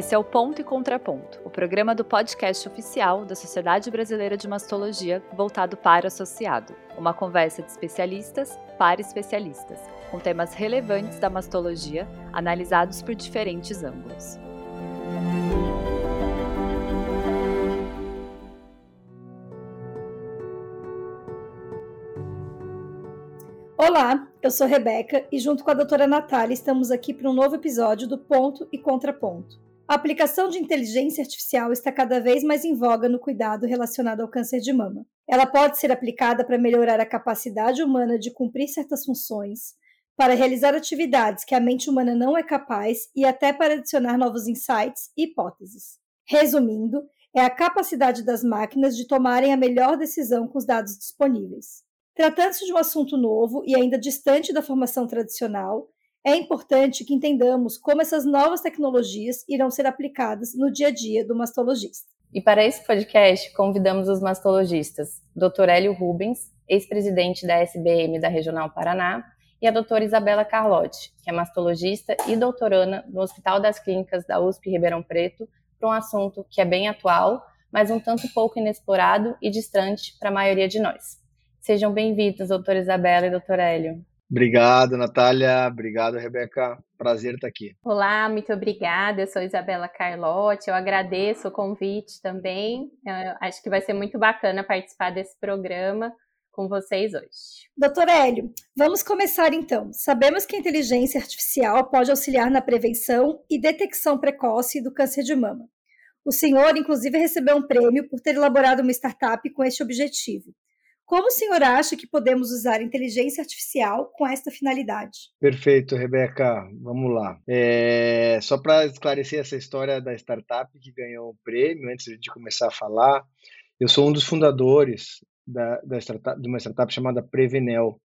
Esse é o Ponto e Contraponto, o programa do podcast oficial da Sociedade Brasileira de Mastologia voltado para o associado. Uma conversa de especialistas para especialistas, com temas relevantes da mastologia analisados por diferentes ângulos. Olá, eu sou Rebeca e junto com a doutora Natália estamos aqui para um novo episódio do Ponto e Contraponto. A aplicação de inteligência artificial está cada vez mais em voga no cuidado relacionado ao câncer de mama. Ela pode ser aplicada para melhorar a capacidade humana de cumprir certas funções, para realizar atividades que a mente humana não é capaz e até para adicionar novos insights e hipóteses. Resumindo, é a capacidade das máquinas de tomarem a melhor decisão com os dados disponíveis. Tratando-se de um assunto novo e ainda distante da formação tradicional, é importante que entendamos como essas novas tecnologias irão ser aplicadas no dia a dia do mastologista. E para esse podcast, convidamos os mastologistas Dr. Hélio Rubens, ex-presidente da SBM da Regional Paraná, e a doutora Isabela Carlotti, que é mastologista e doutoranda no Hospital das Clínicas da USP Ribeirão Preto, para um assunto que é bem atual, mas um tanto pouco inexplorado e distante para a maioria de nós. Sejam bem-vindos, doutora Isabela e doutor Hélio. Obrigado, Natália. Obrigado, Rebeca. Prazer estar aqui. Olá, muito obrigada. Eu sou Isabela Carlotti. Eu agradeço o convite também. Eu acho que vai ser muito bacana participar desse programa com vocês hoje. Doutor Hélio, vamos começar então. Sabemos que a inteligência artificial pode auxiliar na prevenção e detecção precoce do câncer de mama. O senhor, inclusive, recebeu um prêmio por ter elaborado uma startup com este objetivo. Como o senhor acha que podemos usar inteligência artificial com esta finalidade? Perfeito, Rebeca. Vamos lá. É, só para esclarecer essa história da startup que ganhou o prêmio, antes de começar a falar, eu sou um dos fundadores da, da startup, de uma startup chamada Prevenel,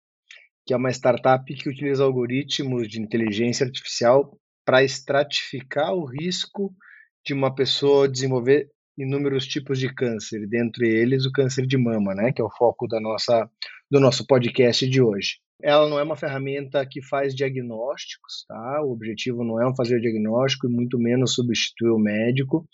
que é uma startup que utiliza algoritmos de inteligência artificial para estratificar o risco de uma pessoa desenvolver inúmeros tipos de câncer, dentre eles o câncer de mama, né, que é o foco da nossa, do nosso podcast de hoje. Ela não é uma ferramenta que faz diagnósticos, tá? O objetivo não é fazer diagnóstico e muito menos substituir o médico,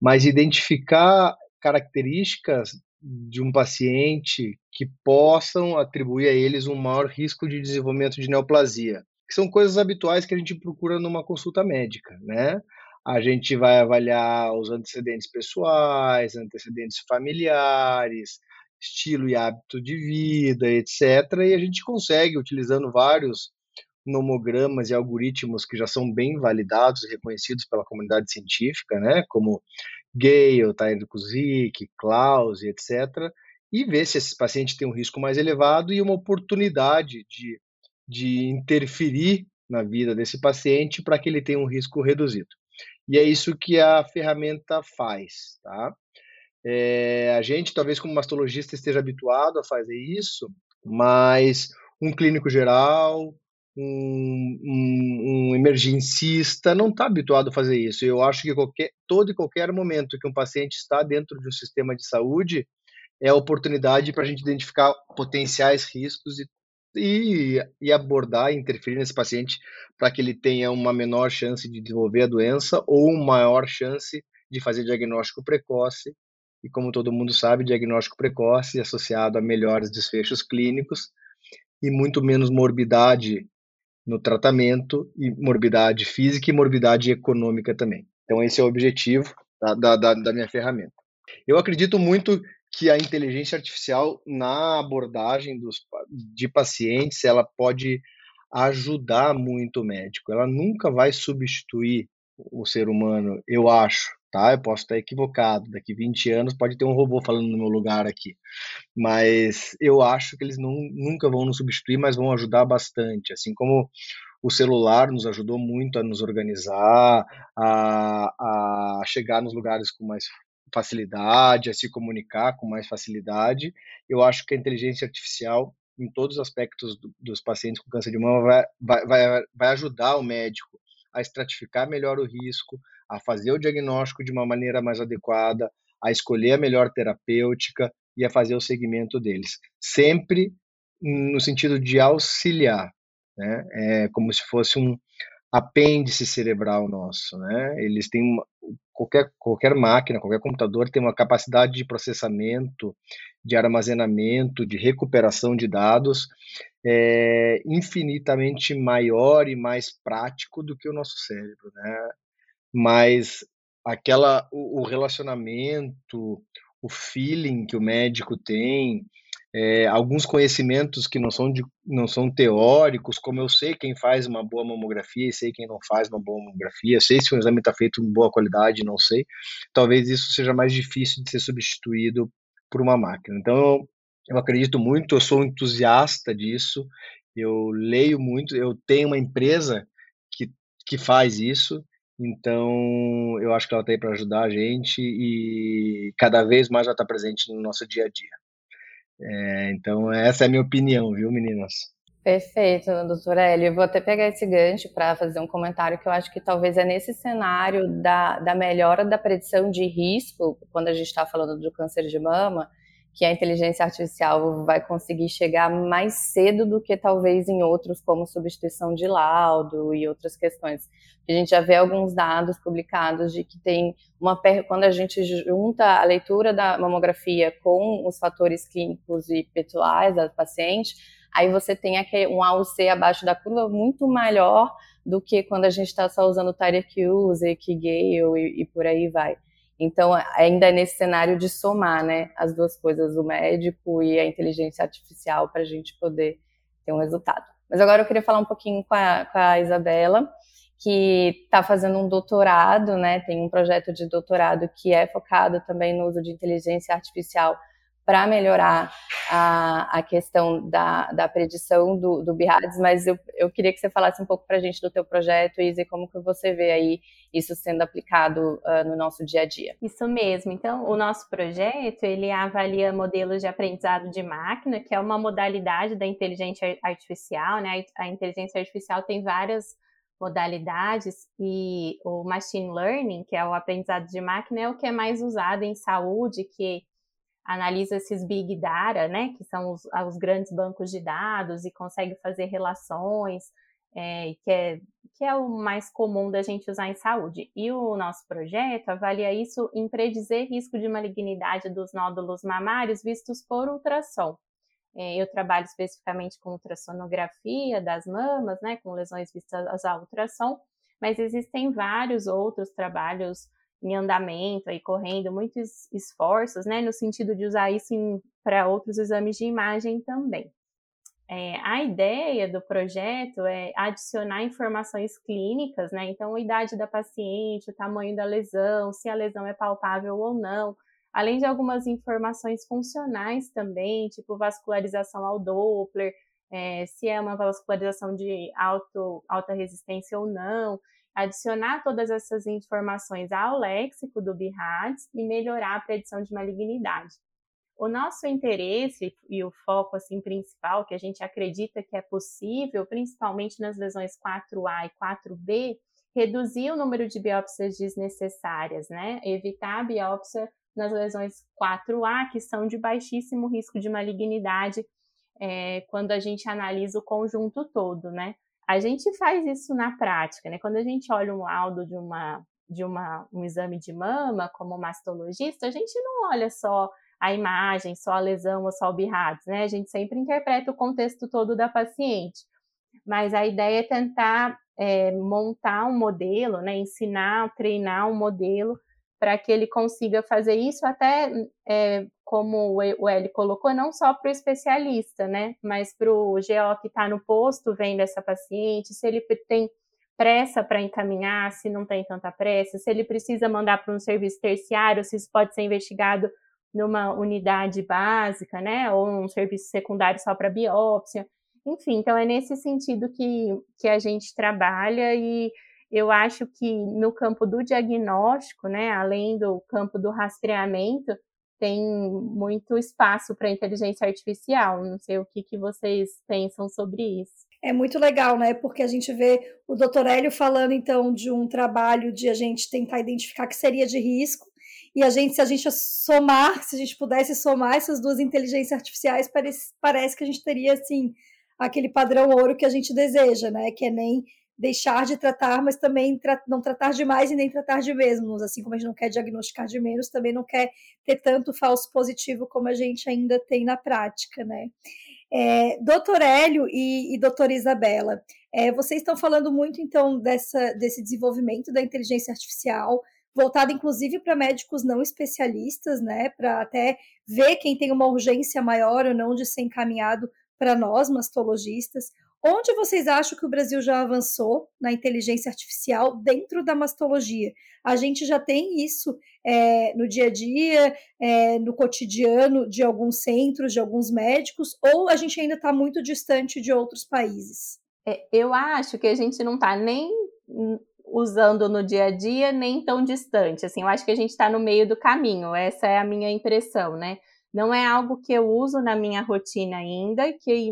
mas identificar características de um paciente que possam atribuir a eles um maior risco de desenvolvimento de neoplasia, que são coisas habituais que a gente procura numa consulta médica, né? A gente vai avaliar os antecedentes pessoais, antecedentes familiares, estilo e hábito de vida, etc. E a gente consegue, utilizando vários nomogramas e algoritmos que já são bem validados e reconhecidos pela comunidade científica, né, como Gale, Tyler Kuzik, Klaus, etc., e ver se esse paciente tem um risco mais elevado e uma oportunidade de, de interferir na vida desse paciente para que ele tenha um risco reduzido. E é isso que a ferramenta faz, tá? É, a gente, talvez como mastologista, esteja habituado a fazer isso, mas um clínico geral, um, um, um emergencista não está habituado a fazer isso. Eu acho que qualquer, todo e qualquer momento que um paciente está dentro de um sistema de saúde é oportunidade para a gente identificar potenciais riscos e e, e abordar, interferir nesse paciente para que ele tenha uma menor chance de desenvolver a doença ou maior chance de fazer diagnóstico precoce. E como todo mundo sabe, diagnóstico precoce associado a melhores desfechos clínicos e muito menos morbidade no tratamento, e morbidade física e morbidade econômica também. Então, esse é o objetivo da, da, da minha ferramenta. Eu acredito muito que a inteligência artificial na abordagem dos, de pacientes ela pode ajudar muito o médico. Ela nunca vai substituir o ser humano, eu acho, tá? Eu posso estar equivocado. Daqui 20 anos pode ter um robô falando no meu lugar aqui. Mas eu acho que eles não, nunca vão nos substituir, mas vão ajudar bastante. Assim como o celular nos ajudou muito a nos organizar, a, a chegar nos lugares com mais facilidade, a se comunicar com mais facilidade. Eu acho que a inteligência artificial, em todos os aspectos do, dos pacientes com câncer de mama, vai, vai, vai ajudar o médico a estratificar melhor o risco, a fazer o diagnóstico de uma maneira mais adequada, a escolher a melhor terapêutica e a fazer o segmento deles. Sempre no sentido de auxiliar, né? É como se fosse um apêndice cerebral nosso, né? Eles têm uma, qualquer qualquer máquina, qualquer computador tem uma capacidade de processamento, de armazenamento, de recuperação de dados é, infinitamente maior e mais prático do que o nosso cérebro, né? Mas aquela o, o relacionamento, o feeling que o médico tem, é, alguns conhecimentos que não são, de, não são teóricos, como eu sei quem faz uma boa mamografia e sei quem não faz uma boa mamografia, sei se o exame está feito com boa qualidade, não sei. Talvez isso seja mais difícil de ser substituído por uma máquina. Então, eu acredito muito, eu sou entusiasta disso, eu leio muito, eu tenho uma empresa que, que faz isso, então eu acho que ela está aí para ajudar a gente e cada vez mais ela está presente no nosso dia a dia. É, então, essa é a minha opinião, viu, meninas? Perfeito, doutora Hélio. Eu vou até pegar esse gancho para fazer um comentário que eu acho que talvez é nesse cenário da, da melhora da predição de risco, quando a gente está falando do câncer de mama, que a inteligência artificial vai conseguir chegar mais cedo do que talvez em outros, como substituição de laudo e outras questões. A gente já vê alguns dados publicados de que tem uma quando a gente junta a leitura da mamografia com os fatores clínicos e petuais da paciente, aí você tem um AUC abaixo da curva muito maior do que quando a gente está só usando Tyreek Use, Gale e, e por aí vai. Então, ainda é nesse cenário de somar né, as duas coisas, o médico e a inteligência artificial, para a gente poder ter um resultado. Mas agora eu queria falar um pouquinho com a, com a Isabela, que está fazendo um doutorado, né, tem um projeto de doutorado que é focado também no uso de inteligência artificial para melhorar a, a questão da, da predição do, do mas eu, eu queria que você falasse um pouco para a gente do teu projeto, Izzy, como que você vê aí isso sendo aplicado uh, no nosso dia a dia. Isso mesmo. Então, o nosso projeto, ele avalia modelos de aprendizado de máquina, que é uma modalidade da inteligência artificial, né? A inteligência artificial tem várias modalidades e o machine learning, que é o aprendizado de máquina, é o que é mais usado em saúde, que analisa esses big data, né, que são os, os grandes bancos de dados e consegue fazer relações, é, que, é, que é o mais comum da gente usar em saúde. E o nosso projeto avalia isso em predizer risco de malignidade dos nódulos mamários vistos por ultrassom. É, eu trabalho especificamente com ultrassonografia das mamas, né, com lesões vistas a ultrassom, mas existem vários outros trabalhos em andamento, aí correndo muitos esforços, né, no sentido de usar isso para outros exames de imagem também. É, a ideia do projeto é adicionar informações clínicas, né? Então, a idade da paciente, o tamanho da lesão, se a lesão é palpável ou não, além de algumas informações funcionais também, tipo vascularização ao Doppler, é, se é uma vascularização de alto, alta resistência ou não adicionar todas essas informações ao léxico do BIRADS e melhorar a predição de malignidade. O nosso interesse e o foco assim principal que a gente acredita que é possível, principalmente nas lesões 4A e 4B, reduzir o número de biópsias desnecessárias, né? Evitar a biópsia nas lesões 4A, que são de baixíssimo risco de malignidade, é, quando a gente analisa o conjunto todo, né? A gente faz isso na prática, né? Quando a gente olha um laudo de uma de uma, um exame de mama como mastologista, a gente não olha só a imagem, só a lesão ou só o BIRADS, né? A gente sempre interpreta o contexto todo da paciente. Mas a ideia é tentar é, montar um modelo, né? Ensinar, treinar um modelo para que ele consiga fazer isso até é, como o Eli colocou, não só para o especialista, né, mas para o GO que está no posto vendo essa paciente, se ele tem pressa para encaminhar, se não tem tanta pressa, se ele precisa mandar para um serviço terciário, se isso pode ser investigado numa unidade básica, né, ou um serviço secundário só para biópsia. Enfim, então é nesse sentido que, que a gente trabalha e eu acho que no campo do diagnóstico, né, além do campo do rastreamento, tem muito espaço para inteligência artificial. Não sei o que, que vocês pensam sobre isso. É muito legal, né? Porque a gente vê o doutor Hélio falando, então, de um trabalho de a gente tentar identificar que seria de risco. E a gente, se a gente somar, se a gente pudesse somar essas duas inteligências artificiais, parece, parece que a gente teria, assim, aquele padrão ouro que a gente deseja, né? Que é nem deixar de tratar, mas também tra não tratar demais e nem tratar de mesmos, assim como a gente não quer diagnosticar de menos, também não quer ter tanto falso positivo como a gente ainda tem na prática, né? É, doutor Hélio e, e doutora Isabela, é, vocês estão falando muito, então, dessa, desse desenvolvimento da inteligência artificial, voltada inclusive para médicos não especialistas, né, para até ver quem tem uma urgência maior ou não de ser encaminhado para nós, mastologistas. Onde vocês acham que o Brasil já avançou na inteligência artificial dentro da mastologia? A gente já tem isso é, no dia a dia, é, no cotidiano de alguns centros, de alguns médicos, ou a gente ainda está muito distante de outros países? É, eu acho que a gente não está nem usando no dia a dia, nem tão distante. Assim, eu acho que a gente está no meio do caminho. Essa é a minha impressão, né? Não é algo que eu uso na minha rotina ainda, que,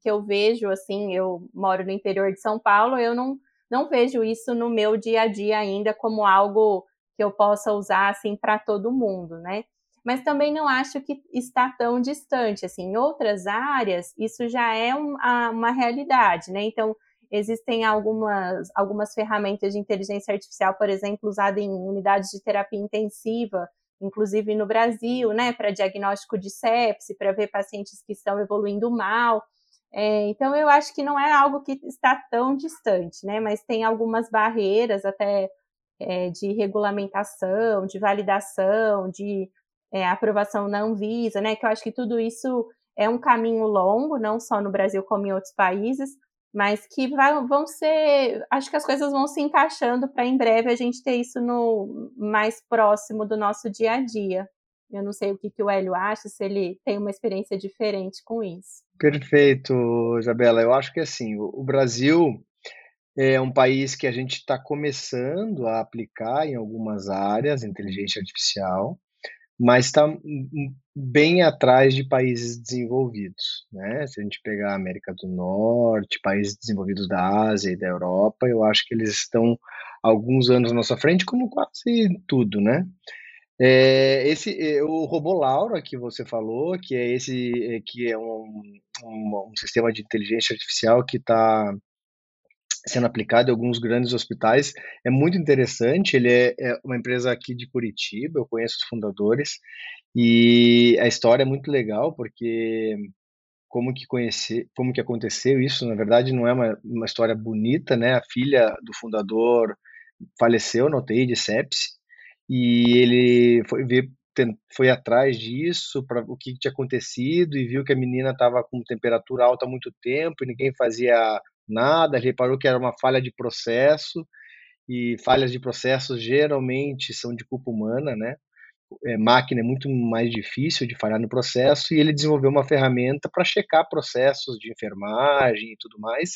que eu vejo, assim, eu moro no interior de São Paulo, eu não, não vejo isso no meu dia a dia ainda como algo que eu possa usar, assim, para todo mundo, né? Mas também não acho que está tão distante, assim, em outras áreas, isso já é uma, uma realidade, né? Então, existem algumas, algumas ferramentas de inteligência artificial, por exemplo, usada em unidades de terapia intensiva, inclusive no Brasil, né, para diagnóstico de sepse, para ver pacientes que estão evoluindo mal. É, então, eu acho que não é algo que está tão distante, né, mas tem algumas barreiras até é, de regulamentação, de validação, de é, aprovação na Anvisa, né, que eu acho que tudo isso é um caminho longo, não só no Brasil como em outros países, mas que vai, vão ser. Acho que as coisas vão se encaixando para em breve a gente ter isso no mais próximo do nosso dia a dia. Eu não sei o que, que o Hélio acha, se ele tem uma experiência diferente com isso. Perfeito, Isabela. Eu acho que assim, o Brasil é um país que a gente está começando a aplicar em algumas áreas inteligência artificial mas está bem atrás de países desenvolvidos, né? Se a gente pegar a América do Norte, países desenvolvidos da Ásia e da Europa, eu acho que eles estão alguns anos à nossa frente, como quase tudo, né? É, esse é, o robô Laura que você falou, que é esse é, que é um, um, um sistema de inteligência artificial que está sendo aplicado em alguns grandes hospitais. É muito interessante, ele é, é, uma empresa aqui de Curitiba, eu conheço os fundadores, e a história é muito legal, porque como que como que aconteceu isso, na verdade não é uma, uma história bonita, né? A filha do fundador faleceu UTI de sepse, e ele foi ver foi atrás disso, para o que tinha acontecido e viu que a menina estava com temperatura alta há muito tempo e ninguém fazia nada, ele reparou que era uma falha de processo, e falhas de processo geralmente são de culpa humana, né? É, máquina é muito mais difícil de falhar no processo, e ele desenvolveu uma ferramenta para checar processos de enfermagem e tudo mais,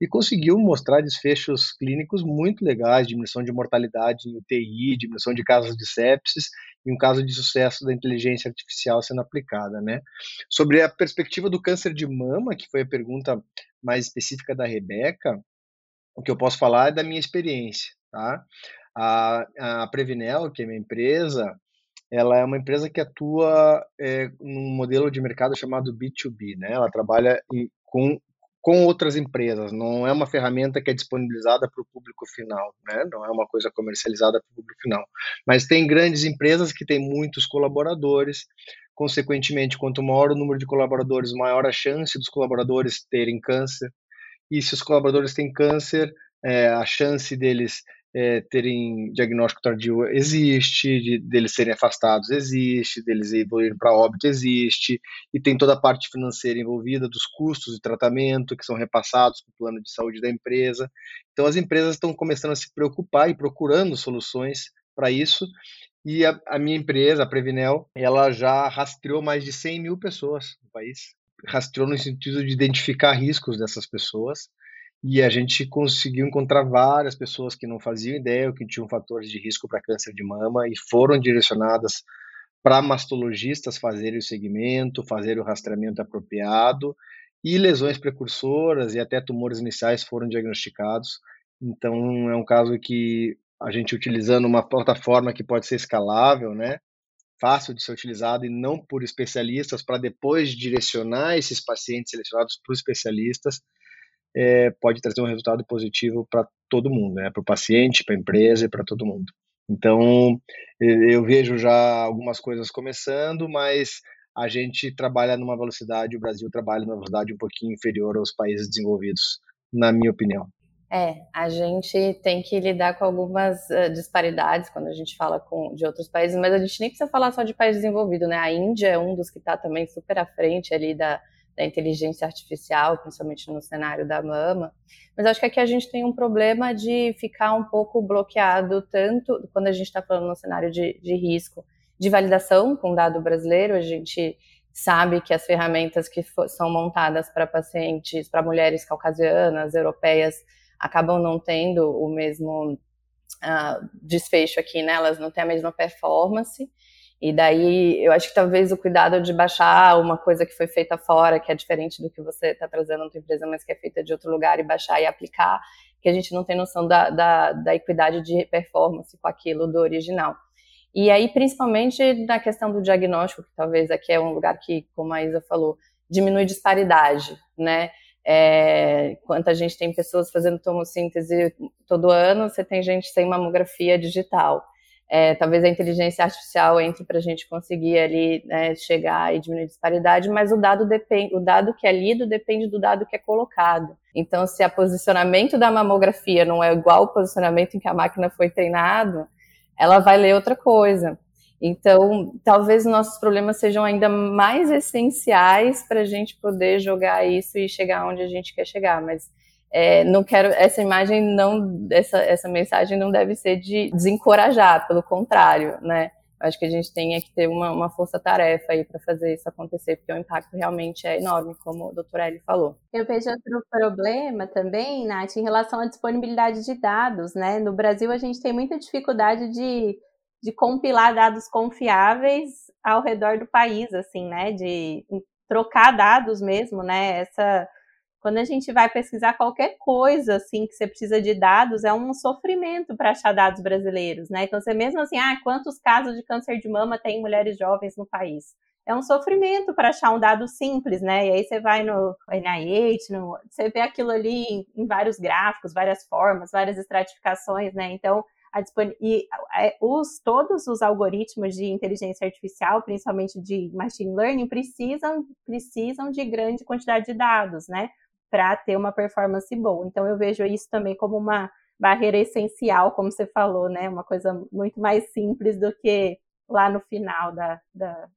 e conseguiu mostrar desfechos clínicos muito legais, diminuição de mortalidade em UTI, diminuição de casos de sepsis, e um caso de sucesso da inteligência artificial sendo aplicada, né? Sobre a perspectiva do câncer de mama, que foi a pergunta mais específica da Rebeca, o que eu posso falar é da minha experiência, tá? A, a Previnel, que é minha empresa, ela é uma empresa que atua é, num modelo de mercado chamado B2B, né? Ela trabalha com com outras empresas, não é uma ferramenta que é disponibilizada para o público final, né? não é uma coisa comercializada para o público final. Mas tem grandes empresas que têm muitos colaboradores, consequentemente, quanto maior o número de colaboradores, maior a chance dos colaboradores terem câncer, e se os colaboradores têm câncer, é, a chance deles é, terem diagnóstico tardio existe, de, deles serem afastados existe, deles evoluírem para óbito existe, e tem toda a parte financeira envolvida dos custos de tratamento que são repassados para o plano de saúde da empresa. Então as empresas estão começando a se preocupar e procurando soluções para isso. E a, a minha empresa, a Previnel, ela já rastreou mais de 100 mil pessoas no país. Rastreou no sentido de identificar riscos dessas pessoas e a gente conseguiu encontrar várias pessoas que não faziam ideia que tinham fatores de risco para câncer de mama e foram direcionadas para mastologistas fazerem o segmento, fazerem o rastreamento apropriado e lesões precursoras e até tumores iniciais foram diagnosticados. Então é um caso que a gente utilizando uma plataforma que pode ser escalável, né? Fácil de ser utilizado e não por especialistas para depois direcionar esses pacientes selecionados os especialistas é, pode trazer um resultado positivo para todo mundo, né? para o paciente, para a empresa e para todo mundo. Então, eu vejo já algumas coisas começando, mas a gente trabalha numa velocidade, o Brasil trabalha numa velocidade um pouquinho inferior aos países desenvolvidos, na minha opinião. É, a gente tem que lidar com algumas uh, disparidades quando a gente fala com, de outros países, mas a gente nem precisa falar só de país desenvolvido, né? A Índia é um dos que está também super à frente ali da, da inteligência artificial, principalmente no cenário da mama. Mas acho que aqui a gente tem um problema de ficar um pouco bloqueado, tanto quando a gente está falando no cenário de, de risco de validação com dado brasileiro, a gente sabe que as ferramentas que são montadas para pacientes, para mulheres caucasianas, europeias, acabam não tendo o mesmo uh, desfecho aqui, né? Elas não têm a mesma performance. E daí eu acho que talvez o cuidado de baixar uma coisa que foi feita fora, que é diferente do que você está trazendo na tua empresa, mas que é feita de outro lugar, e baixar e aplicar, que a gente não tem noção da, da, da equidade de performance com aquilo do original. E aí, principalmente na questão do diagnóstico, que talvez aqui é um lugar que, como a Isa falou, diminui disparidade, né? É, enquanto a gente tem pessoas fazendo tomossíntese todo ano, você tem gente sem mamografia digital. É, talvez a inteligência artificial entre para a gente conseguir ali né, chegar e diminuir a disparidade, mas o dado depende, o dado que é lido depende do dado que é colocado. Então, se o posicionamento da mamografia não é igual ao posicionamento em que a máquina foi treinado, ela vai ler outra coisa. Então, talvez nossos problemas sejam ainda mais essenciais para a gente poder jogar isso e chegar onde a gente quer chegar. Mas é, não quero essa imagem não essa essa mensagem não deve ser de desencorajar, pelo contrário, né? Acho que a gente tem é que ter uma, uma força-tarefa aí para fazer isso acontecer, porque o impacto realmente é enorme, como o doutor Eli falou. Eu vejo outro problema também, Nath, em relação à disponibilidade de dados, né? No Brasil, a gente tem muita dificuldade de de compilar dados confiáveis ao redor do país, assim, né? De trocar dados mesmo, né? Essa quando a gente vai pesquisar qualquer coisa assim que você precisa de dados, é um sofrimento para achar dados brasileiros, né? Então você mesmo assim, ah, quantos casos de câncer de mama tem mulheres jovens no país? É um sofrimento para achar um dado simples, né? E aí você vai no NIH, no, você vê aquilo ali em, em vários gráficos, várias formas, várias estratificações, né? Então e é, os, todos os algoritmos de inteligência artificial, principalmente de machine learning, precisam, precisam de grande quantidade de dados, né? Para ter uma performance boa. Então, eu vejo isso também como uma barreira essencial, como você falou, né? Uma coisa muito mais simples do que lá no final da, da,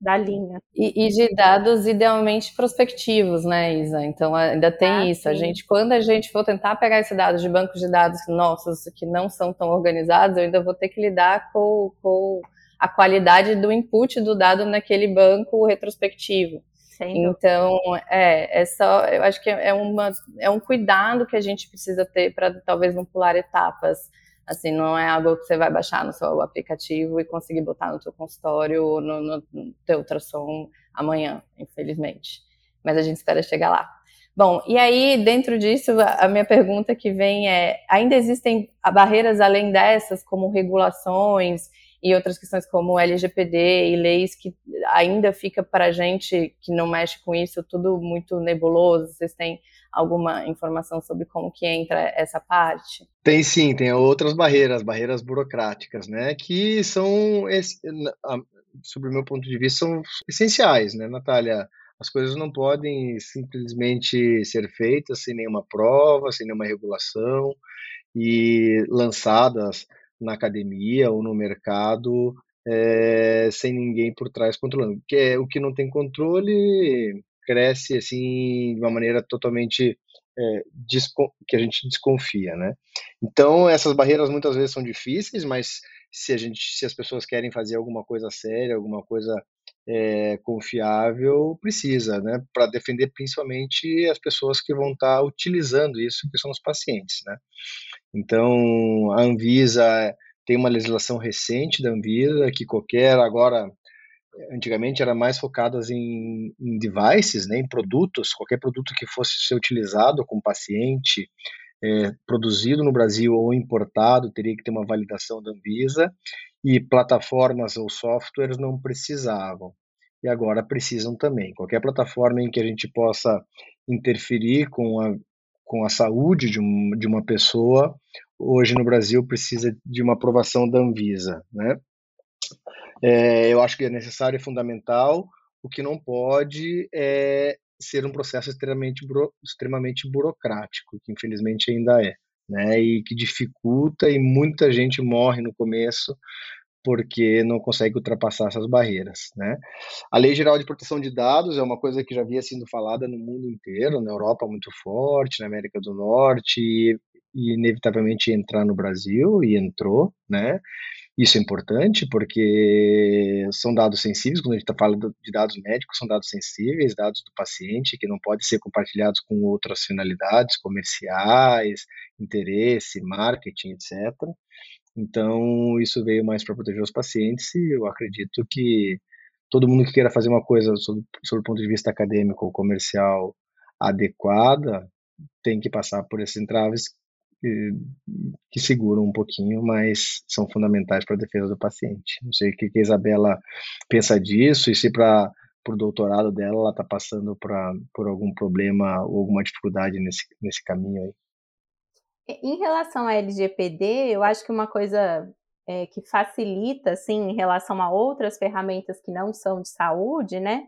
da linha. E, e, de dados idealmente prospectivos, né, Isa? Então ainda tem ah, isso. Sim. A gente, quando a gente for tentar pegar esse dado de bancos de dados nossos que não são tão organizados, eu ainda vou ter que lidar com, com a qualidade do input do dado naquele banco retrospectivo. Então, é, é só, eu acho que é, uma, é um cuidado que a gente precisa ter para talvez não pular etapas Assim, não é algo que você vai baixar no seu aplicativo e conseguir botar no seu consultório ou no, no, no teu ultrassom amanhã, infelizmente. Mas a gente espera chegar lá. Bom, e aí, dentro disso, a minha pergunta que vem é: ainda existem barreiras além dessas, como regulações e outras questões como LGPD e leis que ainda fica para a gente que não mexe com isso tudo muito nebuloso? Vocês têm alguma informação sobre como que entra essa parte? Tem sim, tem outras barreiras, barreiras burocráticas, né, que são, sob o meu ponto de vista, são essenciais, né, Natália? As coisas não podem simplesmente ser feitas sem nenhuma prova, sem nenhuma regulação e lançadas na academia ou no mercado é, sem ninguém por trás controlando. Porque é, o que não tem controle cresce assim de uma maneira totalmente é, que a gente desconfia, né? Então essas barreiras muitas vezes são difíceis, mas se a gente, se as pessoas querem fazer alguma coisa séria, alguma coisa é, confiável, precisa, né? Para defender principalmente as pessoas que vão estar tá utilizando isso, que são os pacientes, né? Então a Anvisa tem uma legislação recente da Anvisa que qualquer agora antigamente era mais focadas em, em, devices, né, em produtos, qualquer produto que fosse ser utilizado com paciente, é, produzido no Brasil ou importado, teria que ter uma validação da Anvisa, e plataformas ou softwares não precisavam. E agora precisam também. Qualquer plataforma em que a gente possa interferir com a, com a saúde de, um, de uma pessoa, hoje no Brasil precisa de uma aprovação da Anvisa, né? É, eu acho que é necessário e fundamental. O que não pode é ser um processo extremamente, buro, extremamente burocrático, que infelizmente ainda é, né? E que dificulta e muita gente morre no começo porque não consegue ultrapassar essas barreiras, né? A Lei Geral de Proteção de Dados é uma coisa que já havia sido falada no mundo inteiro, na Europa muito forte, na América do Norte e, e inevitavelmente entrar no Brasil e entrou, né? Isso é importante porque são dados sensíveis, quando a gente está falando de dados médicos, são dados sensíveis, dados do paciente, que não podem ser compartilhados com outras finalidades comerciais, interesse, marketing, etc. Então, isso veio mais para proteger os pacientes e eu acredito que todo mundo que queira fazer uma coisa sob, o ponto de vista acadêmico ou comercial adequada tem que passar por esses entraves que, que seguram um pouquinho, mas são fundamentais para a defesa do paciente. Não sei o que a Isabela pensa disso e se para o doutorado dela ela está passando pra, por algum problema ou alguma dificuldade nesse, nesse caminho aí. Em relação à LGPD, eu acho que uma coisa é, que facilita, assim, em relação a outras ferramentas que não são de saúde, né,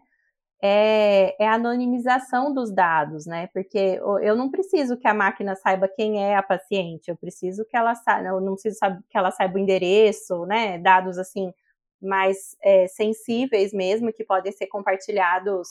é, é, a anonimização dos dados, né, porque eu não preciso que a máquina saiba quem é a paciente, eu preciso que ela saiba, eu não preciso que ela saiba o endereço, né, dados, assim, mais é, sensíveis mesmo, que podem ser compartilhados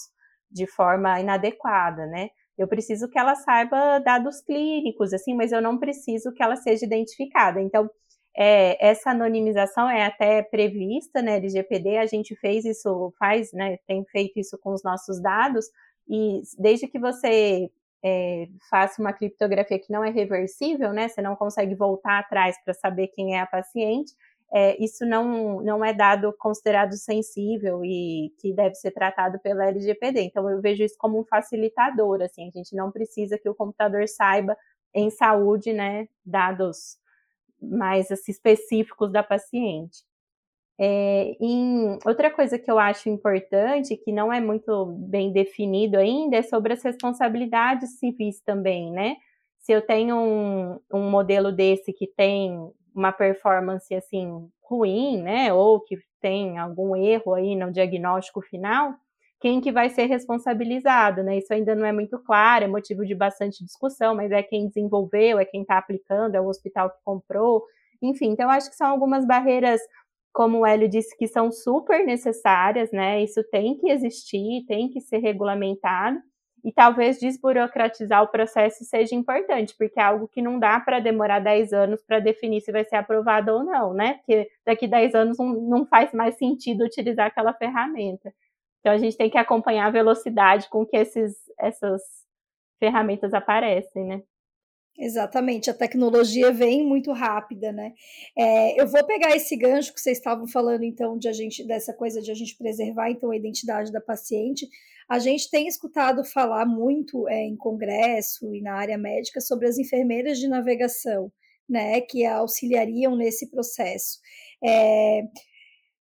de forma inadequada, né, eu preciso que ela saiba dados clínicos, assim, mas eu não preciso que ela seja identificada. Então, é, essa anonimização é até prevista, né, LGPD, a gente fez isso, faz, né, tem feito isso com os nossos dados, e desde que você é, faça uma criptografia que não é reversível, né, você não consegue voltar atrás para saber quem é a paciente, é, isso não, não é dado considerado sensível e que deve ser tratado pela LGPD. Então, eu vejo isso como um facilitador, assim, a gente não precisa que o computador saiba em saúde, né, dados mais assim, específicos da paciente. É, em, outra coisa que eu acho importante, que não é muito bem definido ainda, é sobre as responsabilidades civis também, né? Se eu tenho um, um modelo desse que tem uma performance assim ruim, né, ou que tem algum erro aí no diagnóstico final, quem que vai ser responsabilizado, né? Isso ainda não é muito claro, é motivo de bastante discussão, mas é quem desenvolveu, é quem está aplicando, é o hospital que comprou, enfim. Então, acho que são algumas barreiras, como o Hélio disse, que são super necessárias, né? Isso tem que existir, tem que ser regulamentado, e talvez desburocratizar o processo seja importante, porque é algo que não dá para demorar 10 anos para definir se vai ser aprovado ou não, né? Porque daqui 10 anos não, não faz mais sentido utilizar aquela ferramenta. Então a gente tem que acompanhar a velocidade com que esses, essas ferramentas aparecem, né? Exatamente, a tecnologia vem muito rápida, né? É, eu vou pegar esse gancho que vocês estavam falando, então, de a gente, dessa coisa de a gente preservar então a identidade da paciente. A gente tem escutado falar muito é, em congresso e na área médica sobre as enfermeiras de navegação, né? Que auxiliariam nesse processo. É,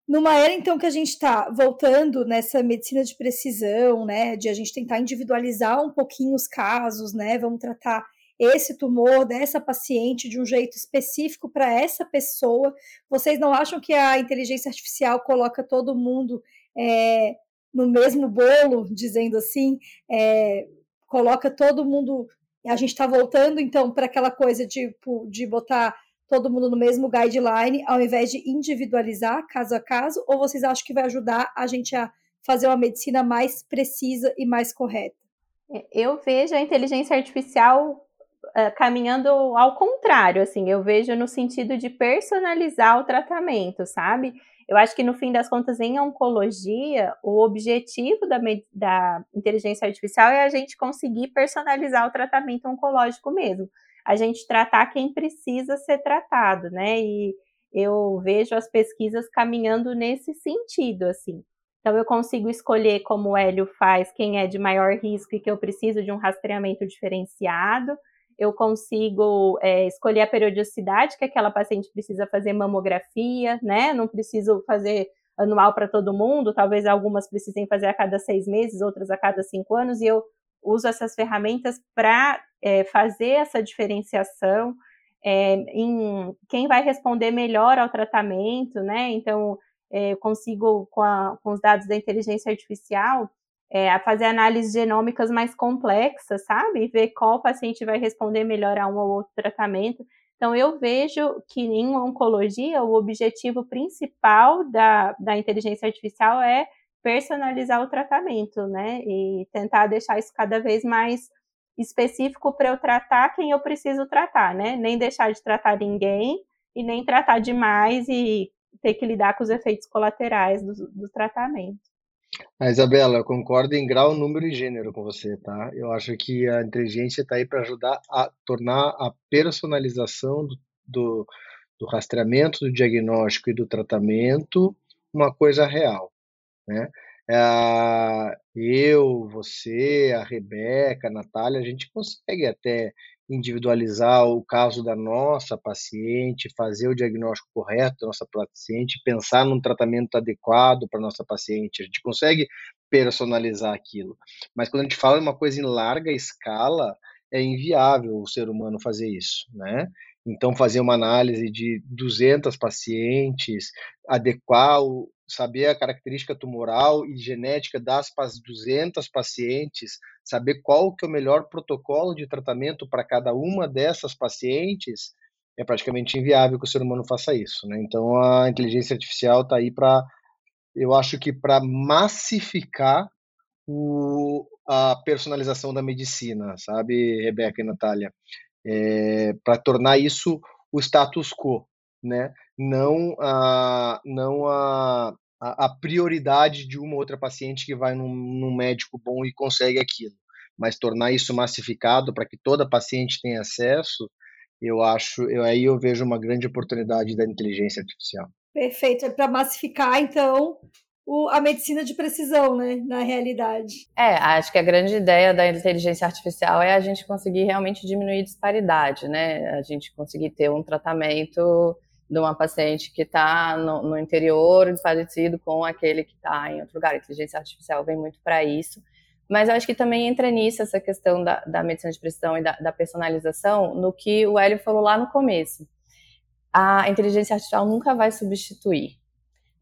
numa era, então, que a gente está voltando nessa medicina de precisão, né? De a gente tentar individualizar um pouquinho os casos, né? Vamos tratar esse tumor dessa paciente de um jeito específico para essa pessoa. Vocês não acham que a inteligência artificial coloca todo mundo é, no mesmo bolo, dizendo assim, é, coloca todo mundo. A gente está voltando então para aquela coisa tipo de botar todo mundo no mesmo guideline, ao invés de individualizar caso a caso, ou vocês acham que vai ajudar a gente a fazer uma medicina mais precisa e mais correta? É, eu vejo a inteligência artificial uh, caminhando ao contrário, assim, eu vejo no sentido de personalizar o tratamento, sabe? Eu acho que no fim das contas, em oncologia, o objetivo da, da inteligência artificial é a gente conseguir personalizar o tratamento oncológico mesmo. A gente tratar quem precisa ser tratado, né? E eu vejo as pesquisas caminhando nesse sentido, assim. Então, eu consigo escolher, como o Hélio faz, quem é de maior risco e que eu preciso de um rastreamento diferenciado eu consigo é, escolher a periodicidade que aquela paciente precisa fazer mamografia, né? Não preciso fazer anual para todo mundo, talvez algumas precisem fazer a cada seis meses, outras a cada cinco anos, e eu uso essas ferramentas para é, fazer essa diferenciação é, em quem vai responder melhor ao tratamento, né? Então, é, eu consigo, com, a, com, os dados da inteligência artificial, é, fazer análises genômicas mais complexas, sabe? E ver qual paciente vai responder melhor a um ou outro tratamento. Então, eu vejo que em oncologia, o objetivo principal da, da inteligência artificial é personalizar o tratamento, né? E tentar deixar isso cada vez mais específico para eu tratar quem eu preciso tratar, né? Nem deixar de tratar ninguém e nem tratar demais e ter que lidar com os efeitos colaterais do, do tratamento. A Isabela, eu concordo em grau, número e gênero com você, tá? Eu acho que a inteligência está aí para ajudar a tornar a personalização do, do, do, rastreamento, do diagnóstico e do tratamento uma coisa real, né? É, eu, você, a Rebeca, a Natália, a gente consegue até individualizar o caso da nossa paciente, fazer o diagnóstico correto da nossa paciente, pensar num tratamento adequado para nossa paciente. A gente consegue personalizar aquilo. Mas quando a gente fala de uma coisa em larga escala, é inviável o ser humano fazer isso, né? Então, fazer uma análise de 200 pacientes, adequar o, saber a característica tumoral e genética das 200 pacientes, saber qual que é o melhor protocolo de tratamento para cada uma dessas pacientes, é praticamente inviável que o ser humano faça isso, né? Então a inteligência artificial está aí para, eu acho que para massificar o, a personalização da medicina, sabe, Rebeca e Natália, é, para tornar isso o status quo, né? Não a, não a, a, prioridade de uma outra paciente que vai num, num médico bom e consegue aquilo, mas tornar isso massificado para que toda paciente tenha acesso, eu acho, eu, aí eu vejo uma grande oportunidade da inteligência artificial. Perfeito, é para massificar então o, a medicina de precisão, né, na realidade. É, acho que a grande ideia da inteligência artificial é a gente conseguir realmente diminuir disparidade, né? A gente conseguir ter um tratamento de uma paciente que está no, no, interior parecido com aquele que está em outro lugar. A inteligência artificial vem muito para isso. Mas eu acho que também entra nisso essa questão da, da medicina de precisão e da, da, personalização, no que o Hélio falou lá no começo. A inteligência artificial nunca vai substituir.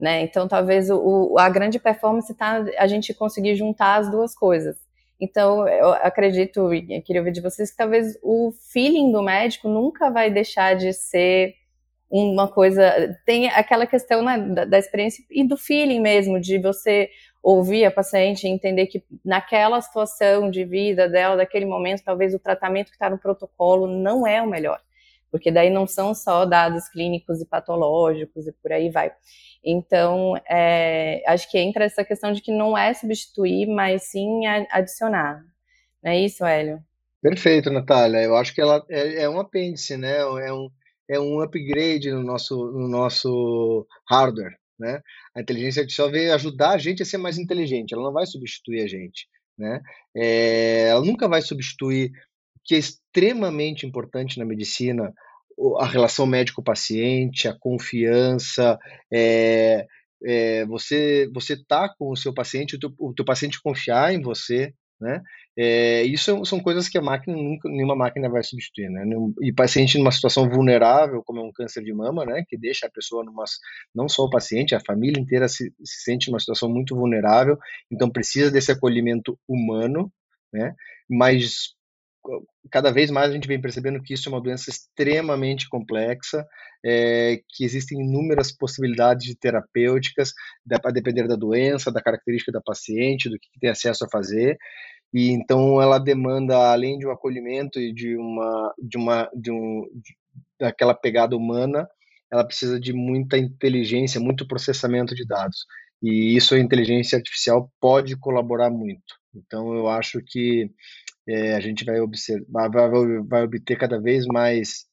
Né? Então, talvez o, a grande performance está a gente conseguir juntar as duas coisas. Então, eu acredito, e queria ouvir de vocês, que talvez o feeling do médico nunca vai deixar de ser uma coisa. Tem aquela questão né, da, da, experiência e do feeling mesmo, de você ouvir a paciente e entender que naquela situação de vida dela, daquele momento, talvez o tratamento que está no protocolo não é o melhor. Porque daí não são só dados clínicos e patológicos e por aí vai. Então, é, acho que entra essa questão de que não é substituir, mas sim adicionar. Não é isso, Hélio? Perfeito, Natália. Eu acho que ela é, é um apêndice, né? É um, é um upgrade no nosso, no nosso hardware. Né? A inteligência artificial veio ajudar a gente a ser mais inteligente, ela não vai substituir a gente. Né? É, ela nunca vai substituir o que é extremamente importante na medicina, a relação médico-paciente, a confiança, é, é, você você tá com o seu paciente, o teu, o teu paciente confiar em você, né? É, isso são coisas que a máquina nunca, nenhuma máquina vai substituir, né? E paciente numa situação vulnerável, como é um câncer de mama, né? Que deixa a pessoa numa, não só o paciente, a família inteira se, se sente numa situação muito vulnerável, então precisa desse acolhimento humano, né? Mas cada vez mais a gente vem percebendo que isso é uma doença extremamente complexa, é, que existem inúmeras possibilidades de terapêuticas, a depender da doença, da característica da paciente, do que tem acesso a fazer, e então ela demanda, além de um acolhimento e de uma, de uma, de um, de, daquela pegada humana, ela precisa de muita inteligência, muito processamento de dados. E isso a inteligência artificial pode colaborar muito. Então eu acho que é, a gente vai, observar, vai, vai, obter cada vez mais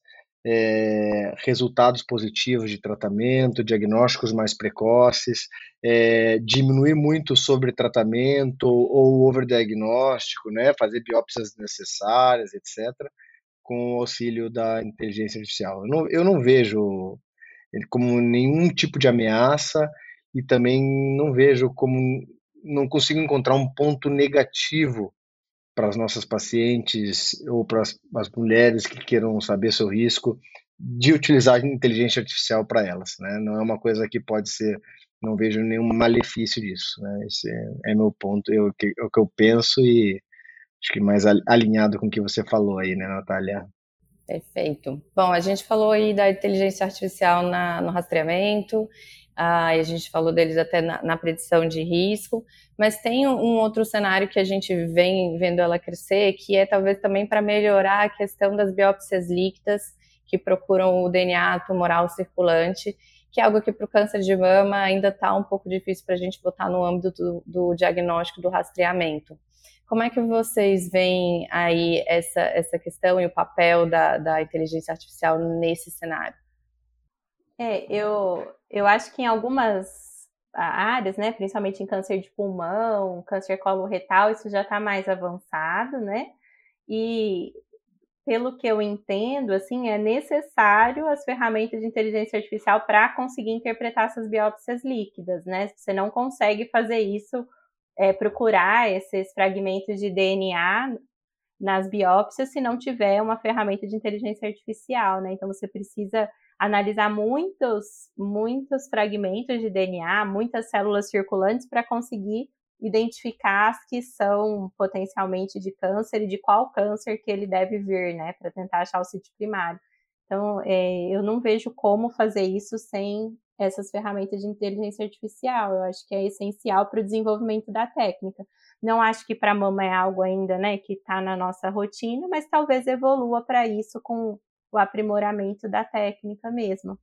é, resultados positivos de tratamento, diagnósticos mais precoces, é, diminuir muito o sobretratamento ou overdiagnóstico, né, fazer biópsias necessárias, etc., com o auxílio da inteligência artificial. Eu não, eu não vejo ele como nenhum tipo de ameaça e também não vejo como não consigo encontrar um ponto negativo para as nossas pacientes ou para as, mulheres que queiram saber seu risco de utilizar inteligência artificial para elas, né? Não é uma coisa que pode ser, não vejo nenhum malefício disso, né? Esse é, é meu ponto, eu, que, é o que eu penso e acho que mais alinhado com o que você falou aí, né, Natália? Perfeito. Bom, a gente falou aí da inteligência artificial na, no rastreamento, ah, a gente falou deles até na, na, predição de risco, mas tem um outro cenário que a gente vem vendo ela crescer, que é talvez também para melhorar a questão das biópsias líquidas, que procuram o DNA tumoral circulante, que é algo que para o câncer de mama ainda está um pouco difícil para a gente botar no âmbito do, do diagnóstico do rastreamento. Como é que vocês veem aí essa, essa questão e o papel da, da inteligência artificial nesse cenário? É, eu, eu acho que em algumas áreas, né, principalmente em câncer de pulmão, câncer coloretal, isso já está mais avançado, né? E pelo que eu entendo, assim, é necessário as ferramentas de inteligência artificial para conseguir interpretar essas biópsias líquidas, né? Você não consegue fazer isso é, procurar esses fragmentos de DNA nas biópsias se não tiver uma ferramenta de inteligência artificial, né? Então você precisa analisar muitos, muitos fragmentos de DNA, muitas células circulantes para conseguir identificar as que são potencialmente de câncer e de qual câncer que ele deve vir, né? Para tentar achar o sítio primário. Então, é, eu não vejo como fazer isso sem essas ferramentas de inteligência artificial. Eu acho que é essencial para o desenvolvimento da técnica. Não acho que para mama é algo ainda, né, que está na nossa rotina, mas talvez evolua para isso com o aprimoramento da técnica mesmo.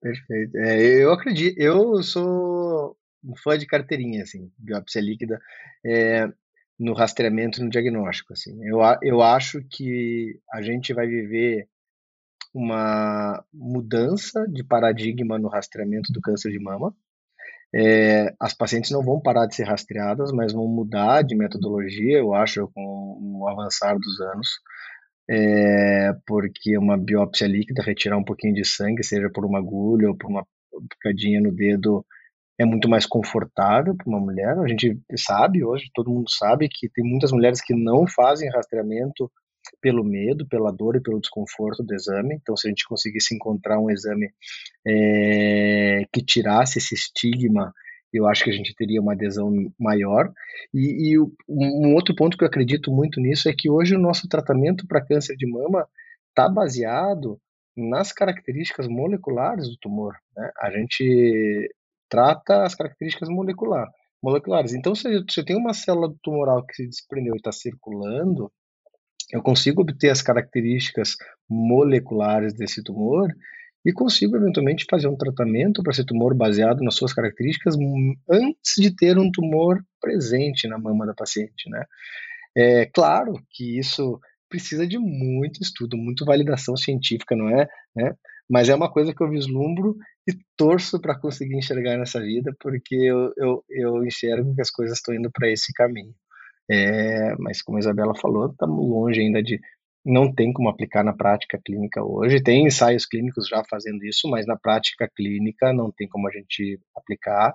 Perfeito. É, eu acredito, eu sou um fã de carteirinha, assim, biópsia líquida, é, no rastreamento no diagnóstico, assim. Eu, eu acho que a gente vai viver uma mudança de paradigma no rastreamento do câncer de mama. É, as pacientes não vão parar de ser rastreadas, mas vão mudar de metodologia, eu acho, com o avançar dos anos, é, porque uma biópsia líquida, retirar um pouquinho de sangue, seja por uma agulha ou por uma picadinha no dedo, é muito mais confortável para uma mulher. A gente sabe hoje, todo mundo sabe que tem muitas mulheres que não fazem rastreamento pelo medo, pela dor e pelo desconforto do exame. Então, se a gente conseguisse encontrar um exame é, que tirasse esse estigma, eu acho que a gente teria uma adesão maior. E, e um outro ponto que eu acredito muito nisso é que hoje o nosso tratamento para câncer de mama está baseado nas características moleculares do tumor. Né? A gente trata as características molecular, moleculares. Então, se você tem uma célula tumoral que se desprendeu e está circulando, eu consigo obter as características moleculares desse tumor e consigo eventualmente fazer um tratamento para esse tumor baseado nas suas características antes de ter um tumor presente na mama da paciente, né? É claro que isso precisa de muito estudo, muita validação científica, não é? Né? Mas é uma coisa que eu vislumbro e torço para conseguir enxergar nessa vida, porque eu, eu, eu enxergo que as coisas estão indo para esse caminho. É, mas como a Isabela falou, estamos longe ainda de. Não tem como aplicar na prática clínica hoje. Tem ensaios clínicos já fazendo isso, mas na prática clínica não tem como a gente aplicar.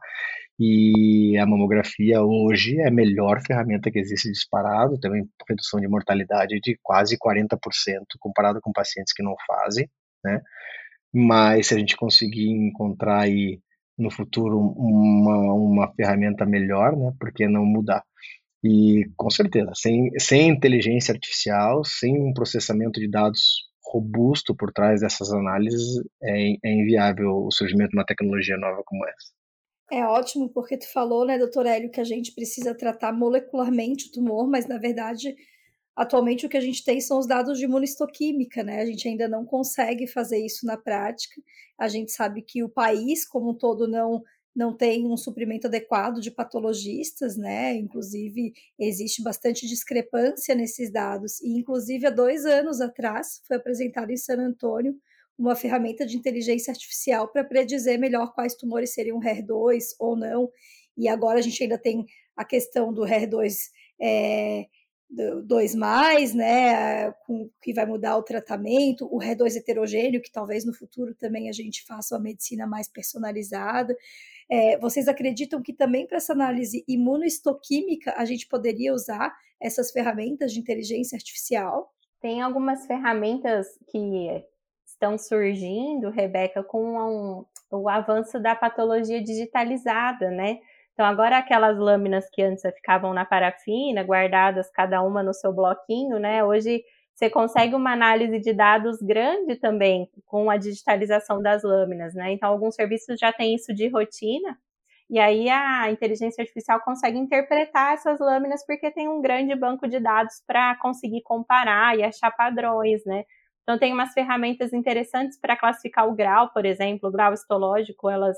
E a mamografia hoje é a melhor ferramenta que existe disparado, uma redução de mortalidade de quase 40% comparado com pacientes que não fazem, né? Mas se a gente conseguir encontrar aí no futuro uma, uma ferramenta melhor, né? Por que não mudar? E com certeza, sem, sem inteligência artificial, sem um processamento de dados robusto por trás dessas análises, é, é inviável o surgimento de uma tecnologia nova como essa. É ótimo, porque tu falou, né, doutor Hélio, que a gente precisa tratar molecularmente o tumor, mas na verdade, atualmente o que a gente tem são os dados de imunistoquímica, né? A gente ainda não consegue fazer isso na prática. A gente sabe que o país como um todo não não tem um suprimento adequado de patologistas, né? Inclusive, existe bastante discrepância nesses dados. E, inclusive, há dois anos atrás, foi apresentado em San Antônio uma ferramenta de inteligência artificial para predizer melhor quais tumores seriam HER2 ou não. E agora a gente ainda tem a questão do HER2 é, 2 mais, né, com, que vai mudar o tratamento, o HER2 heterogêneo, que talvez no futuro também a gente faça uma medicina mais personalizada. É, vocês acreditam que também para essa análise imunohistoquímica a gente poderia usar essas ferramentas de inteligência artificial? Tem algumas ferramentas que estão surgindo, Rebeca, com um, o avanço da patologia digitalizada, né? Então, agora aquelas lâminas que antes ficavam na parafina, guardadas cada uma no seu bloquinho, né? Hoje você consegue uma análise de dados grande também com a digitalização das lâminas, né? Então, alguns serviços já têm isso de rotina, e aí a inteligência artificial consegue interpretar essas lâminas porque tem um grande banco de dados para conseguir comparar e achar padrões, né? Então tem umas ferramentas interessantes para classificar o grau, por exemplo, o grau histológico, elas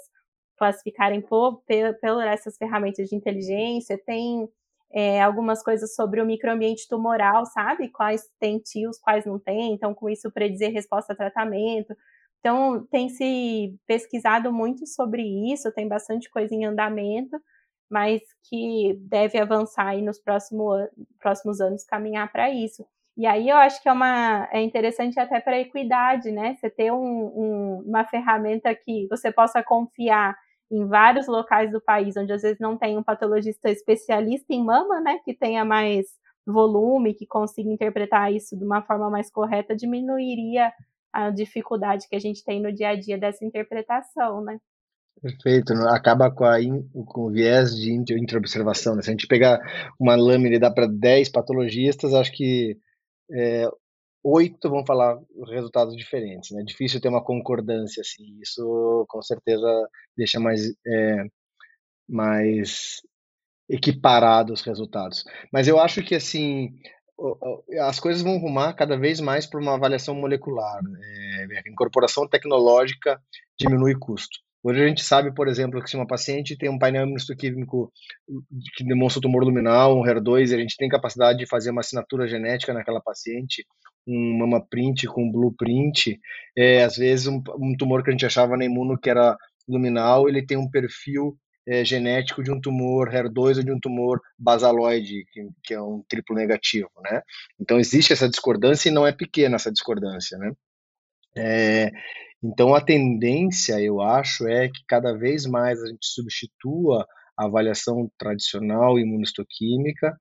classificarem por, por, por essas ferramentas de inteligência. Tem é, algumas coisas sobre o microambiente tumoral, sabe? Quais tem tios, quais não tem. Então, com isso, predizer resposta a tratamento. Então, tem se pesquisado muito sobre isso, tem bastante coisa em andamento, mas que deve avançar aí nos próximo, próximos anos, caminhar para isso. E aí eu acho que é, uma, é interessante até para a equidade, né? Você ter um, um, uma ferramenta que você possa confiar em vários locais do país, onde às vezes não tem um patologista especialista em mama, né? Que tenha mais volume, que consiga interpretar isso de uma forma mais correta, diminuiria a dificuldade que a gente tem no dia a dia dessa interpretação, né? Perfeito, acaba com, a in, com o viés de interobservação. Né? Se a gente pegar uma lâmina e dá para 10 patologistas, acho que é, oito vão falar resultados diferentes. Né? É difícil ter uma concordância assim. Isso com certeza deixa mais, é, mais equiparados os resultados. Mas eu acho que assim as coisas vão rumar cada vez mais para uma avaliação molecular. É, a incorporação tecnológica diminui custo. Hoje a gente sabe, por exemplo, que se uma paciente tem um painel imunohistoquímico que demonstra tumor luminal, um HER2, a gente tem capacidade de fazer uma assinatura genética naquela paciente, um mama print com blueprint, é, às vezes um, um tumor que a gente achava na imuno que era luminal, ele tem um perfil é, genético de um tumor HER2 ou de um tumor basaloide, que, que, é um triplo negativo, né? Então existe essa discordância e não é pequena essa discordância, né? É, então a tendência, eu acho, é que cada vez mais a gente substitua a avaliação tradicional imunohistoquímica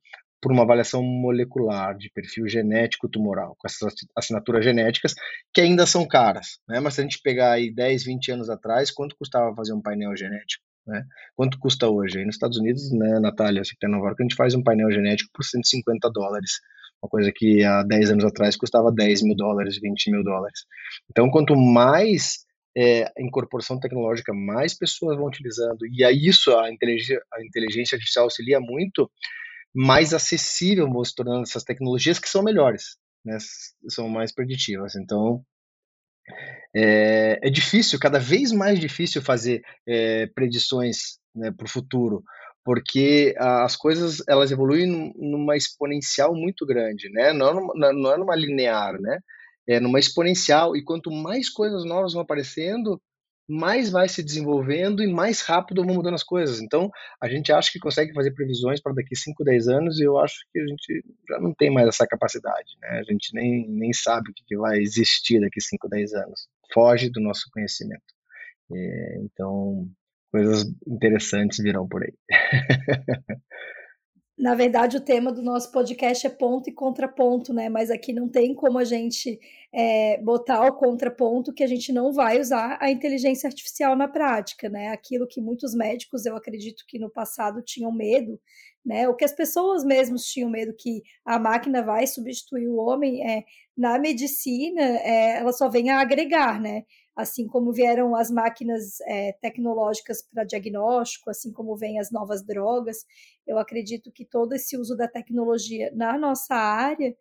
por uma avaliação molecular de perfil genético tumoral, com essas assinaturas genéticas que ainda são caras, né? Mas se a gente pegar aí 10, 20 anos atrás, quanto custava fazer um painel genético? Né? Quanto custa hoje? Aí nos Estados Unidos, né, Natália, você que tem Nova York, a gente faz um painel genético por 150 dólares, uma coisa que há 10 anos atrás custava 10 mil dólares, 20 mil dólares. Então, quanto mais é, incorporação tecnológica, mais pessoas vão utilizando, e a isso a inteligência, a inteligência artificial auxilia muito, mais acessível vão se tornando essas tecnologias que são melhores, né, são mais preditivas. Então, é, é difícil, cada vez mais difícil fazer é, predições né, para o futuro, porque as coisas elas evoluem numa exponencial muito grande, né? Não, é numa, não é numa linear, né? É numa exponencial e quanto mais coisas novas vão aparecendo, mais vai se desenvolvendo e mais rápido vão mudando as coisas. Então, a gente acha que consegue fazer previsões para daqui 5, 10 anos e eu acho que a gente já não tem mais essa capacidade, né? A gente nem, nem sabe o que vai existir daqui 5, 10 anos. Foge do nosso conhecimento. É, então, coisas interessantes virão por aí. Na verdade, o tema do nosso podcast é ponto e contraponto, né? Mas aqui não tem como a gente é, botar o contraponto que a gente não vai usar a inteligência artificial na prática, né? Aquilo que muitos médicos, eu acredito que no passado tinham medo, né? O que as pessoas mesmos tinham medo que a máquina vai substituir o homem, é, na medicina, é, ela só vem a agregar, né? Assim como vieram as máquinas é, tecnológicas para diagnóstico, assim como vêm as novas drogas, eu acredito que todo esse uso da tecnologia na nossa área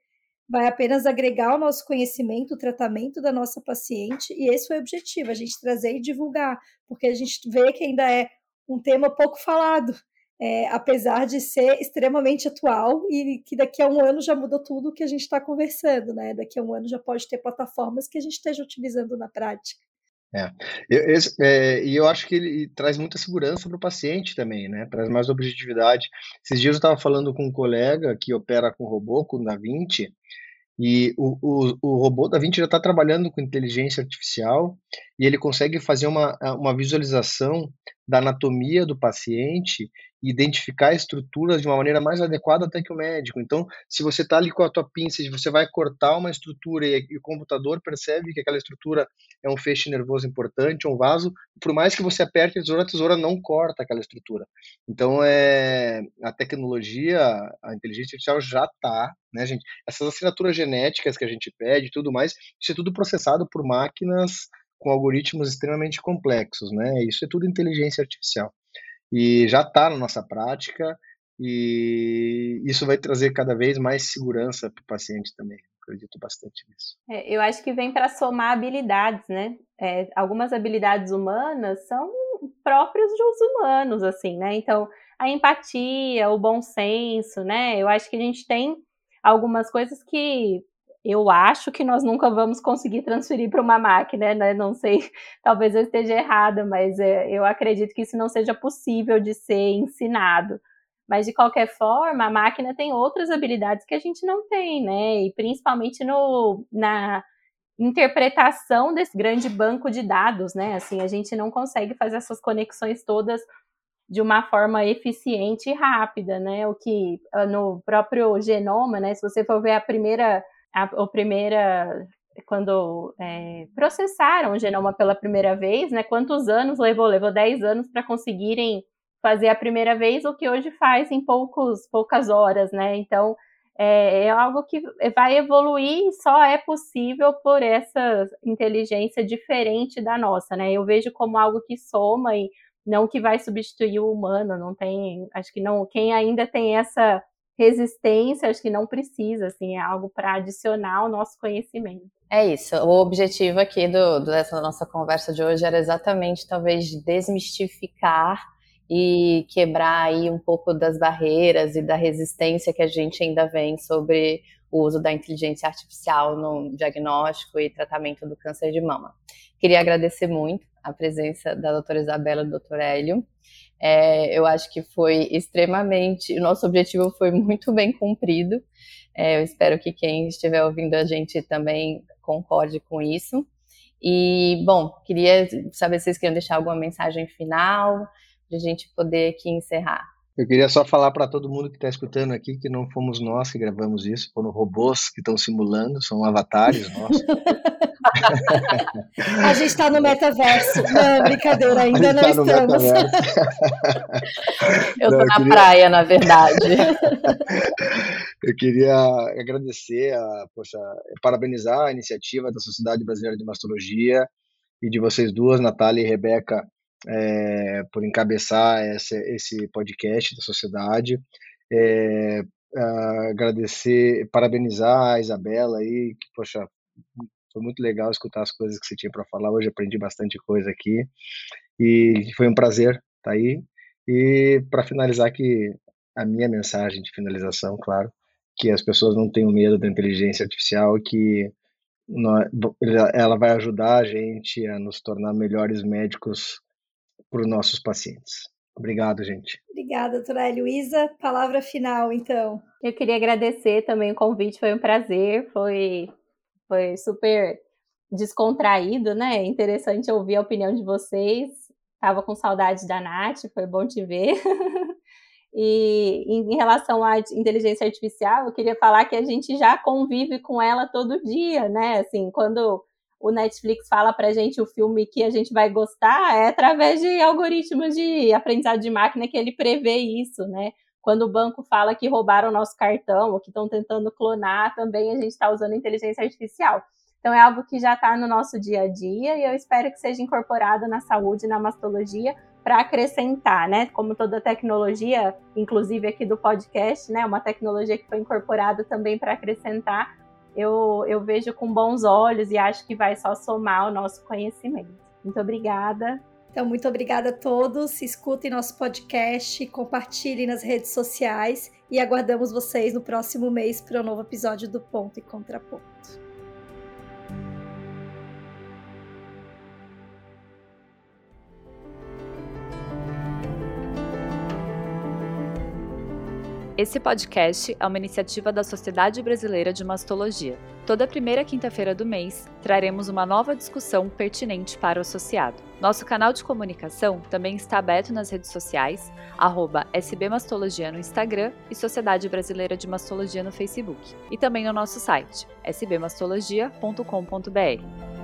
vai apenas agregar o nosso conhecimento, o tratamento da nossa paciente, e esse foi o objetivo, a gente trazer e divulgar, porque a gente vê que ainda é um tema pouco falado, é, apesar de ser extremamente atual e que daqui a um ano já mudou tudo o que a gente está conversando, né? Daqui a um ano já pode ter plataformas que a gente esteja utilizando na prática. É. Eu, é, e eu acho que ele traz muita segurança para o paciente também, né? Traz mais objetividade. Esses dias eu estava falando com um colega que opera com robô, com o Da Vinci, e o, o, o robô da Vinci já está trabalhando com inteligência artificial e ele consegue fazer uma, uma visualização da anatomia do paciente identificar estruturas de uma maneira mais adequada até que o médico. Então, se você está ali com a tua pinça e você vai cortar uma estrutura e, e, o computador percebe que aquela estrutura é um feixe nervoso importante, um vaso, por mais que você aperte a tesoura, a tesoura não corta aquela estrutura. Então, é, a tecnologia, a inteligência artificial já está, né, gente? Essas assinaturas genéticas que a gente pede e tudo mais, isso é tudo processado por máquinas com algoritmos extremamente complexos, né? Isso é tudo inteligência artificial. E já está na nossa prática e isso vai trazer cada vez mais segurança para o paciente também. Acredito bastante nisso. É, eu acho que vem para somar habilidades, né? É, algumas habilidades humanas são próprios dos humanos, assim, né? Então, a empatia, o bom senso, né? Eu acho que a gente tem algumas coisas que eu acho que nós nunca vamos conseguir transferir para uma máquina, né? Não sei, talvez eu esteja errada, mas é, eu acredito que isso não seja possível de ser ensinado. Mas de qualquer forma, a máquina tem outras habilidades que a gente não tem, né? E principalmente no, na interpretação desse grande banco de dados, né? Assim, a gente não consegue fazer essas conexões todas de uma forma eficiente e rápida, né? O que ah, no próprio genoma, né? Se você for ver a primeira a, a primeira quando é, processaram o genoma pela primeira vez, né? Quantos anos levou? Levou 10 anos para conseguirem fazer a primeira vez, o que hoje faz em poucos, poucas horas, né? Então é, é algo que vai evoluir e só é possível por essa inteligência diferente da nossa, né? Eu vejo como algo que soma e não que vai substituir o humano, não tem, acho que não, quem ainda tem essa resistência, acho que não precisa, assim, é algo para adicionar ao nosso conhecimento. É isso. O objetivo aqui do, dessa nossa conversa de hoje era exatamente, talvez, desmistificar e quebrar aí um pouco das barreiras e da resistência que a gente ainda vem sobre o uso da inteligência artificial no diagnóstico e tratamento do câncer de mama. Queria agradecer muito a presença da doutora Isabela e do doutor Hélio. É, eu acho que foi extremamente. O nosso objetivo foi muito bem cumprido. É, eu espero que quem estiver ouvindo a gente também concorde com isso. E, bom, queria saber se vocês queriam deixar alguma mensagem final, para a gente poder aqui encerrar. Eu queria só falar para todo mundo que está escutando aqui que não fomos nós que gravamos isso, foram robôs que estão simulando, são avatares nossos. a gente está no metaverso. Não, brincadeira, ainda não tá estamos. eu estou na queria... praia, na verdade. eu queria agradecer, a, poxa, parabenizar a iniciativa da Sociedade Brasileira de Mastologia e de vocês duas, Natália e Rebeca, é, por encabeçar esse, esse podcast da sociedade. É, agradecer, parabenizar a Isabela aí, que, poxa, foi muito legal escutar as coisas que você tinha para falar. Hoje aprendi bastante coisa aqui e foi um prazer estar tá aí. E para finalizar aqui a minha mensagem de finalização, claro, que as pessoas não tenham medo da inteligência artificial, que ela vai ajudar a gente a nos tornar melhores médicos para os nossos pacientes. Obrigado, gente. Obrigada, doutora Heloísa. Palavra final, então. Eu queria agradecer também o convite, foi um prazer, foi foi super descontraído, né? É interessante ouvir a opinião de vocês. Tava com saudade da Nath, foi bom te ver. e em relação à inteligência artificial, eu queria falar que a gente já convive com ela todo dia, né? Assim, quando o Netflix fala pra gente o filme que a gente vai gostar, é através de algoritmos de aprendizado de máquina que ele prevê isso, né? Quando o banco fala que roubaram o nosso cartão ou que estão tentando clonar, também a gente está usando inteligência artificial. Então é algo que já está no nosso dia a dia e eu espero que seja incorporado na saúde, na mastologia, para acrescentar, né? Como toda tecnologia, inclusive aqui do podcast, né? Uma tecnologia que foi incorporada também para acrescentar, eu, eu vejo com bons olhos e acho que vai só somar ao nosso conhecimento. Muito obrigada. Então, muito obrigada a todos. Escutem nosso podcast, compartilhem nas redes sociais e aguardamos vocês no próximo mês para um novo episódio do Ponto e Contraponto. Esse podcast é uma iniciativa da Sociedade Brasileira de Mastologia. Toda primeira quinta-feira do mês, traremos uma nova discussão pertinente para o associado. Nosso canal de comunicação também está aberto nas redes sociais, SBMastologia no Instagram e Sociedade Brasileira de Mastologia no Facebook, e também no nosso site, sbmastologia.com.br.